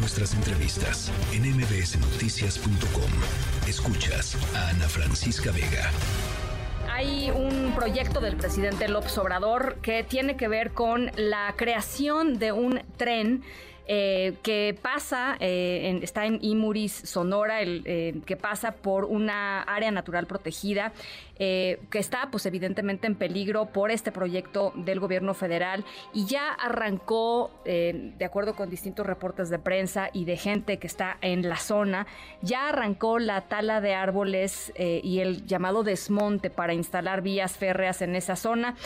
nuestras entrevistas en mbsnoticias.com. Escuchas a Ana Francisca Vega. Hay un proyecto del presidente López Obrador que tiene que ver con la creación de un tren eh, que pasa, eh, está en Imuris, Sonora, el, eh, que pasa por una área natural protegida, que está pues evidentemente en peligro por este proyecto del gobierno federal y ya arrancó, de acuerdo con distintos reportes de prensa y de gente que está en la zona, ya arrancó la tala de árboles y el llamado desmonte para instalar vías férreas en esa zona.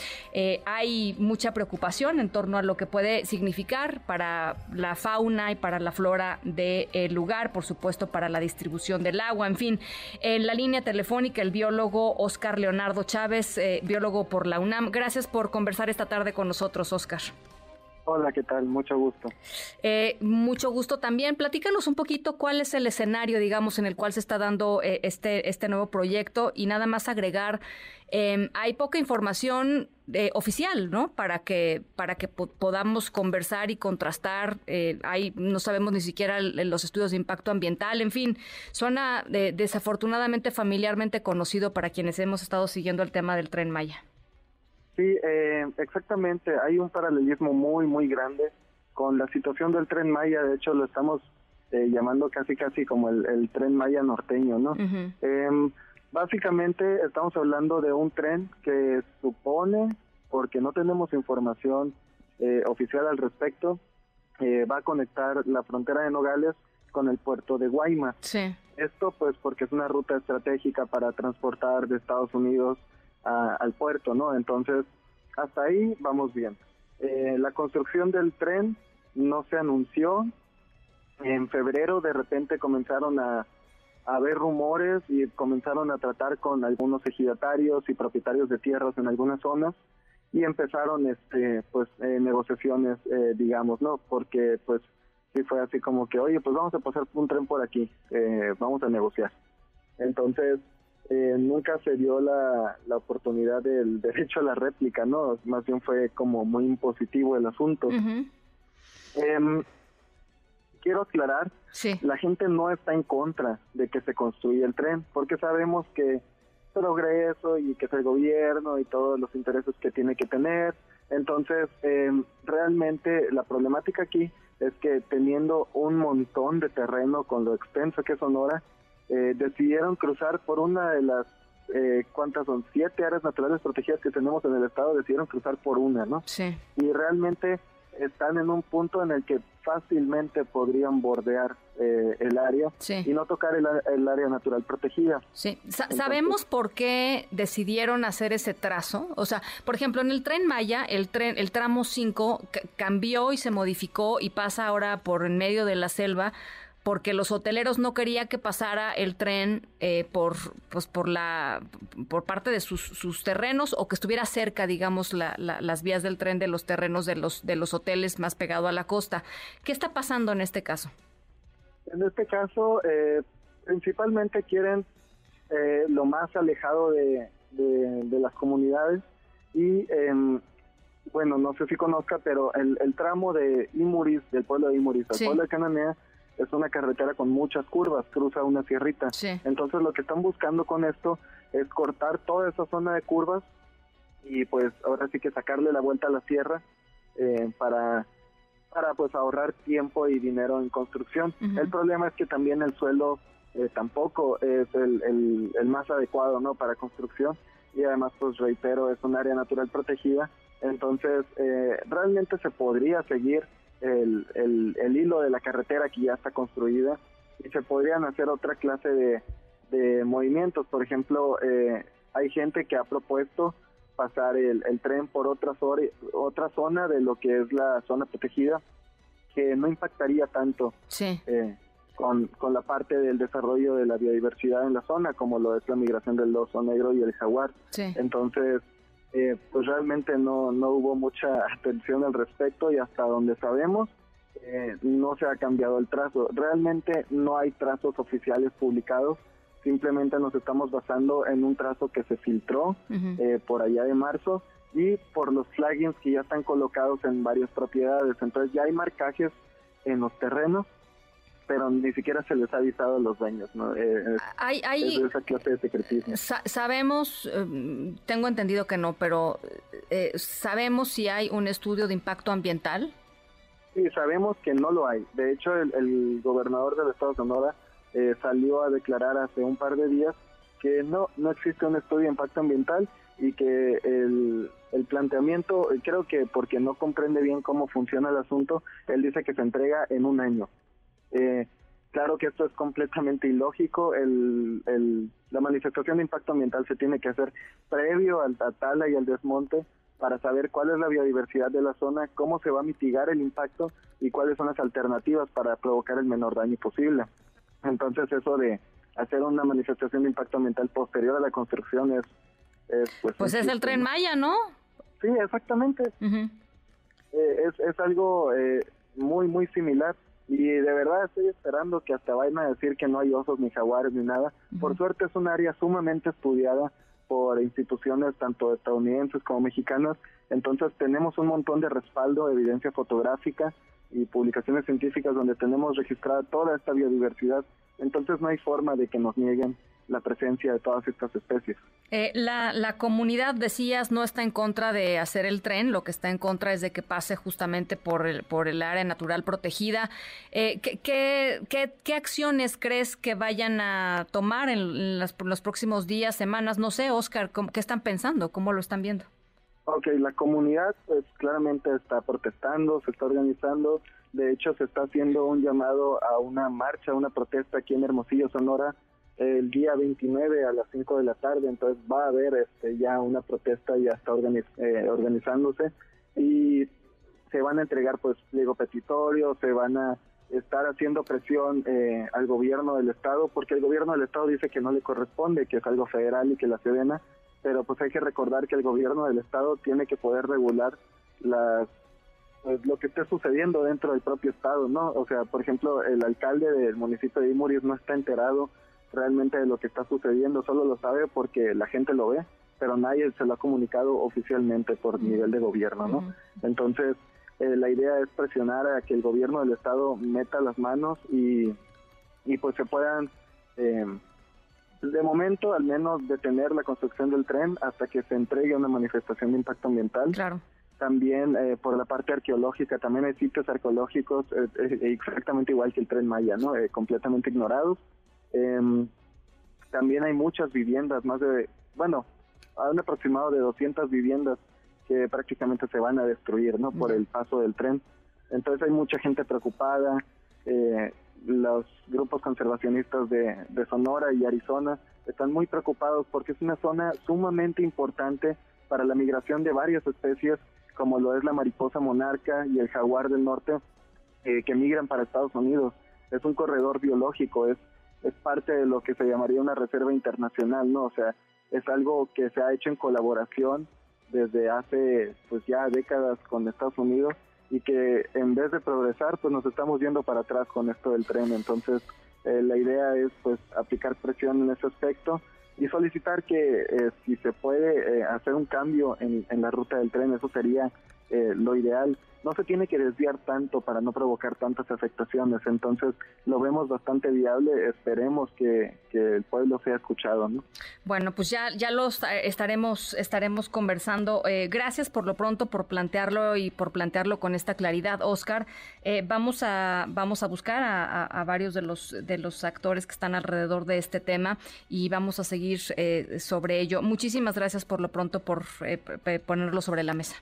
hay mucha preocupación en torno a lo que puede significar para la fauna y para la flora del lugar, por supuesto para la distribución del agua, en fin. En la línea telefónica el biólogo Oscar Leonardo Chávez, eh, biólogo por la UNAM. Gracias por conversar esta tarde con nosotros, Oscar. Hola, ¿qué tal? Mucho gusto. Eh, mucho gusto también. Platícanos un poquito cuál es el escenario, digamos, en el cual se está dando eh, este, este nuevo proyecto y nada más agregar, em, hay poca información eh, oficial, ¿no? Para que, para que podamos conversar y contrastar. hay, no sabemos ni siquiera los estudios de impacto ambiental, en fin, suena desafortunadamente familiarmente conocido para quienes hemos estado siguiendo el tema del tren Maya. Sí, eh, exactamente. Hay un paralelismo muy, muy grande con la situación del tren Maya. De hecho, lo estamos eh, llamando casi, casi como el, tren Maya norteño, ¿no? Em, básicamente estamos hablando de un tren que supone, porque no tenemos información eh, oficial al respecto, va a conectar la frontera de Nogales con el puerto de Guaymas. Sí. Esto pues porque es una ruta estratégica para transportar de Estados Unidos al puerto, ¿no? Entonces, hasta ahí vamos bien. Eh, la construcción del tren no se anunció. En febrero de repente comenzaron a, a haber rumores y comenzaron a tratar con algunos ejidatarios y propietarios de tierras en algunas zonas y empezaron este pues eh, negociaciones eh, digamos no porque pues sí fue así como que oye pues vamos a pasar un tren por aquí vamos a negociar entonces eh, nunca se dio la, la oportunidad del derecho a la réplica, ¿no? Más bien fue como muy impositivo el asunto. Em, quiero aclarar, la gente no está en contra de que se construya el tren, porque sabemos que progreso y que es el gobierno y todos los intereses que tiene que tener. Entonces, em, realmente la problemática aquí es que teniendo un montón de terreno con lo extenso que es Sonora, eh, decidieron cruzar por una de las, eh, ¿cuántas son? Siete áreas naturales protegidas que tenemos en el estado, decidieron cruzar por una, ¿no? Sí. Y realmente están en un punto en el que fácilmente podrían bordear eh, el área y no tocar el, área natural protegida. Sí, ¿sabemos por qué decidieron hacer ese trazo? O sea, por ejemplo, en el tren Maya, el tren, el tramo 5 cambió y se modificó y pasa ahora por en medio de la selva porque los hoteleros no quería que pasara el tren eh, por pues por la por parte de sus, sus terrenos o que estuviera cerca digamos la, las vías del tren de los terrenos de los de los hoteles más pegado a la costa. Qué está pasando en este caso en este caso eh, principalmente quieren eh, lo más alejado de, de, las comunidades y em, bueno no sé si conozca pero el, el tramo de Imuris del pueblo de Imuris al pueblo de Cananea es una carretera con muchas curvas, cruza una sierrita. Entonces lo que están buscando con esto es cortar toda esa zona de curvas y pues ahora sí que sacarle la vuelta a la sierra eh, para para pues ahorrar tiempo y dinero en construcción. El problema es que también el suelo eh, tampoco es el, el, más adecuado no para construcción. Y además pues reitero es un área natural protegida. Entonces eh, realmente se podría seguir el, el, hilo de la carretera que ya está construida y se podrían hacer otra clase de, de movimientos. Por ejemplo, eh, hay gente que ha propuesto pasar el, el tren por otra, otra zona de lo que es la zona protegida, que no impactaría tanto eh, con, con la parte del desarrollo de la biodiversidad en la zona, como lo es la migración del oso negro y el jaguar. Entonces, eh, pues realmente no, no hubo mucha atención al respecto y hasta donde sabemos eh, no se ha cambiado el trazo. Realmente no hay trazos oficiales publicados, simplemente nos estamos basando en un trazo que se filtró eh, por allá de marzo y por los flaggings que ya están colocados en varias propiedades. Entonces ya hay marcajes en los terrenos pero ni siquiera se les ha avisado a los dueños, ¿no? Eh, hay, hay, esa clase de secretismo. sabemos, em, tengo entendido que no, pero eh, ¿sabemos si hay un estudio de impacto ambiental? Sí, sabemos que no lo hay. De hecho, el, gobernador del estado de Sonora eh, salió a declarar hace un par de días que no, no existe un estudio de impacto ambiental y que el, el planteamiento, creo que porque no comprende bien cómo funciona el asunto, él dice que se entrega en un año. Eh, claro que esto es completamente ilógico. El, el, la manifestación de impacto ambiental se tiene que hacer previo al tala y al desmonte para saber cuál es la biodiversidad de la zona, cómo se va a mitigar el impacto y cuáles son las alternativas para provocar el menor daño posible. Entonces eso de hacer una manifestación de impacto ambiental posterior a la construcción es... pues, pues es el tren Maya, ¿no? Sí, exactamente. Eh, es, es algo eh, muy, muy similar. Y de verdad estoy esperando que hasta vayan a decir que no hay osos ni jaguares ni nada. Por suerte es un área sumamente estudiada por instituciones tanto estadounidenses como mexicanas. Entonces tenemos un montón de respaldo, evidencia fotográfica y publicaciones científicas donde tenemos registrada toda esta biodiversidad. Entonces no hay forma de que nos nieguen la presencia de todas estas especies. Eh, la, la, comunidad, decías, no está en contra de hacer el tren, lo que está en contra es de que pase justamente por el, por el área natural protegida. Eh, ¿qué, qué, qué, acciones crees que vayan a tomar en, los próximos días, semanas? No sé, Oscar, ¿qué están pensando? ¿Cómo lo están viendo? Ok, la comunidad pues claramente está protestando, se está organizando. De hecho, se está haciendo un llamado a una marcha, una protesta aquí en Hermosillo, Sonora, el día 29 a las 5 de la tarde, entonces va a haber este, ya una protesta, ya está eh, organizándose y se van a entregar pues pliego petitorio, se van a estar haciendo presión eh, al gobierno del estado, porque el gobierno del estado dice que no le corresponde, que es algo federal y que la Sedena, pero pues hay que recordar que el gobierno del estado tiene que poder regular las pues, lo que esté sucediendo dentro del propio estado, ¿no? O sea, por ejemplo, el alcalde del municipio de Imuris no está enterado realmente de lo que está sucediendo, solo lo sabe porque la gente lo ve, pero nadie se lo ha comunicado oficialmente por nivel de gobierno, ¿no? Entonces, eh, la idea es presionar a que el gobierno del estado meta las manos y, y pues se puedan, eh, de momento, al menos detener la construcción del tren hasta que se entregue una manifestación de impacto ambiental. Claro. También eh, por la parte arqueológica, también hay sitios arqueológicos exactamente igual que el tren Maya, ¿no? completamente ignorados Em, también hay muchas viviendas, más de, bueno, hay un aproximado de 200 viviendas que prácticamente se van a destruir, ¿no? Por el paso del tren. Entonces hay mucha gente preocupada. Eh, los grupos conservacionistas de, de Sonora y Arizona están muy preocupados porque es una zona sumamente importante para la migración de varias especies, como lo es la mariposa monarca y el jaguar del norte, eh, que migran para Estados Unidos. Es un corredor biológico, es es parte de lo que se llamaría una reserva internacional, ¿no? O sea, es algo que se ha hecho en colaboración desde hace pues ya décadas con Estados Unidos y que en vez de progresar pues nos estamos yendo para atrás con esto del tren entonces eh, la idea es pues aplicar presión en ese aspecto y solicitar que eh, si se puede eh, hacer un cambio en, en, la ruta del tren eso sería lo ideal no se tiene que desviar tanto para no provocar tantas afectaciones. Entonces lo vemos bastante viable. Esperemos que, el pueblo sea escuchado. ¿no? Bueno, pues ya, ya los estaremos, estaremos conversando. Eh, gracias por lo pronto por plantearlo y por plantearlo con esta claridad, Oscar. Eh, vamos a vamos a buscar a, varios de los de los actores que están alrededor de este tema y vamos a seguir eh, sobre ello. Muchísimas gracias por lo pronto por ponerlo sobre la mesa.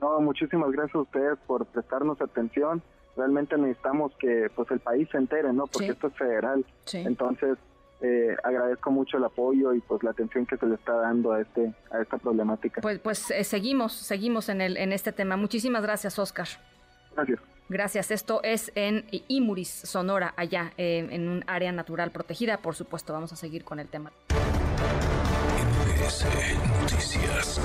No, muchísimas gracias a ustedes por prestarnos atención. Realmente necesitamos que pues el país se entere, ¿no? Porque esto es federal. Entonces, eh, agradezco mucho el apoyo y pues la atención que se le está dando a este a esta problemática. Pues pues eh, seguimos seguimos en el en este tema. Muchísimas gracias, Oscar. Gracias. Gracias. Esto es en Imuris, Sonora, allá eh, en un área natural protegida. Por supuesto, vamos a seguir con el tema. Noticias.